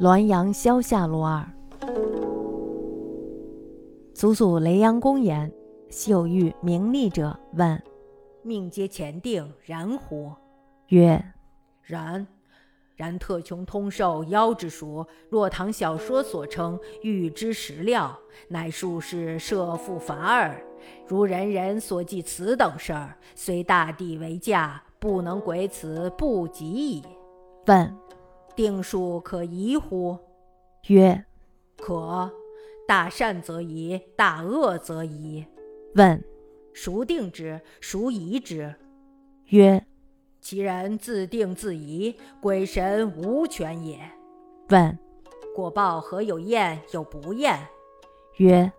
滦阳萧下罗二，祖祖雷阳公言：昔有遇名利者，问命皆前定，然乎？曰：然。然特穷通授妖之术，若唐小说所称欲知实料，乃术士设复法耳。如人人所记此等事儿，虽大地为价，不能鬼此不及矣。问。定数可疑乎？曰：可。大善则疑，大恶则疑。问：孰定之？孰疑之？曰：其人自定自疑，鬼神无权也。问：果报何有厌有不厌？曰：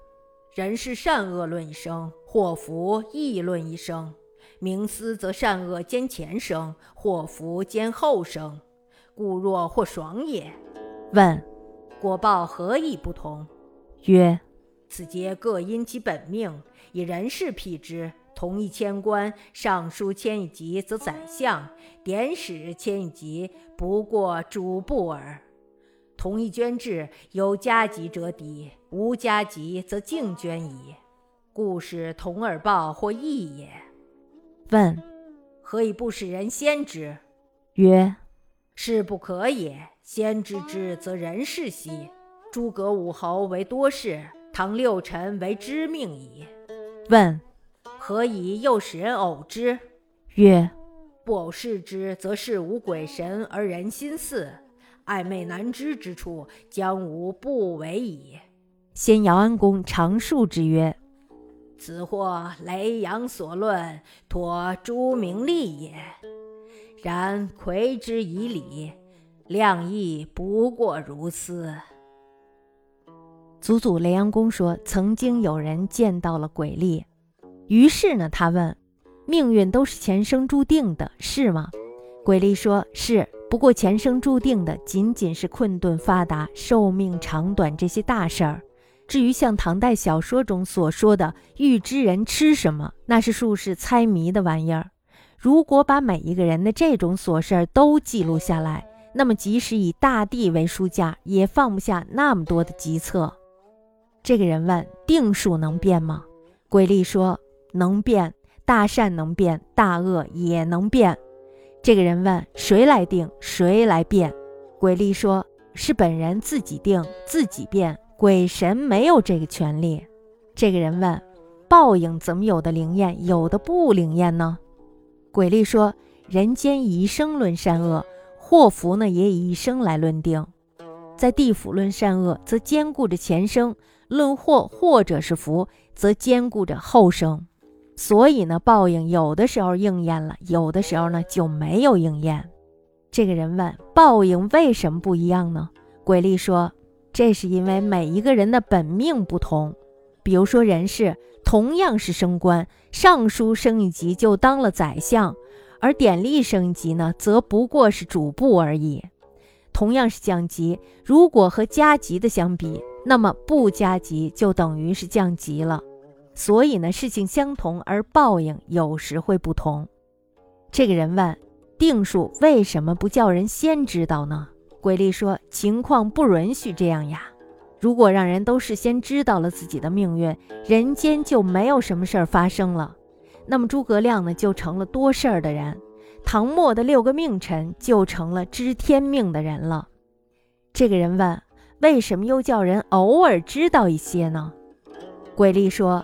人是善恶论一生，祸福亦论一生。冥思则善恶兼前生，祸福兼后生。故若或爽也。问：果报何以不同？曰：此皆各因其本命，以人事辟之。同一千官，尚书千一级则宰相，典史千一级不过主簿耳。同一捐制，有加急者抵，无加急则敬捐矣。故使同而报或异也。问：何以不使人先知？曰：是不可也。先知之，则人事兮。诸葛武侯为多事，唐六臣为知命矣。问：何以又使人偶之？曰：不偶视之，则事无鬼神而人心似，暧昧难知之处，将无不为矣。先尧安公长述之曰：此或雷阳所论，托诸名利也。然窥之以理，量亦不过如斯。祖祖雷阳公说，曾经有人见到了鬼力，于是呢，他问：命运都是前生注定的，是吗？鬼力说：是。不过前生注定的仅仅是困顿发达、寿命长短这些大事儿。至于像唐代小说中所说的预知人吃什么，那是术士猜谜的玩意儿。如果把每一个人的这种琐事儿都记录下来，那么即使以大地为书架，也放不下那么多的急册。这个人问：“定数能变吗？”鬼力说：“能变，大善能变，大恶也能变。”这个人问：“谁来定？谁来变？”鬼吏说：“是本人自己定，自己变，鬼神没有这个权利。”这个人问：“报应怎么有的灵验，有的不灵验呢？”鬼吏说：“人间以一生论善恶，祸福呢也以一生来论定。在地府论善恶，则兼顾着前生；论祸或者是福，则兼顾着后生。所以呢，报应有的时候应验了，有的时候呢就没有应验。”这个人问：“报应为什么不一样呢？”鬼力说：“这是因为每一个人的本命不同。比如说人事。”同样是升官，尚书升一级就当了宰相，而典吏升一级呢，则不过是主簿而已。同样是降级，如果和加级的相比，那么不加级就等于是降级了。所以呢，事情相同，而报应有时会不同。这个人问：定数为什么不叫人先知道呢？鬼吏说：情况不允许这样呀。如果让人都事先知道了自己的命运，人间就没有什么事儿发生了。那么诸葛亮呢，就成了多事儿的人；唐末的六个命臣就成了知天命的人了。这个人问：为什么又叫人偶尔知道一些呢？鬼吏说：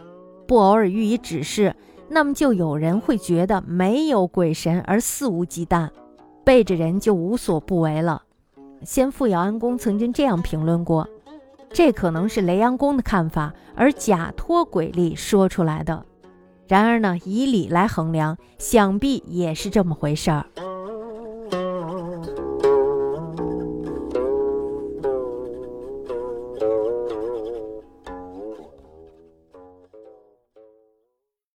不偶尔予以指示，那么就有人会觉得没有鬼神而肆无忌惮，背着人就无所不为了。先父姚安公曾经这样评论过。这可能是雷阳公的看法，而假托鬼力说出来的。然而呢，以理来衡量，想必也是这么回事儿。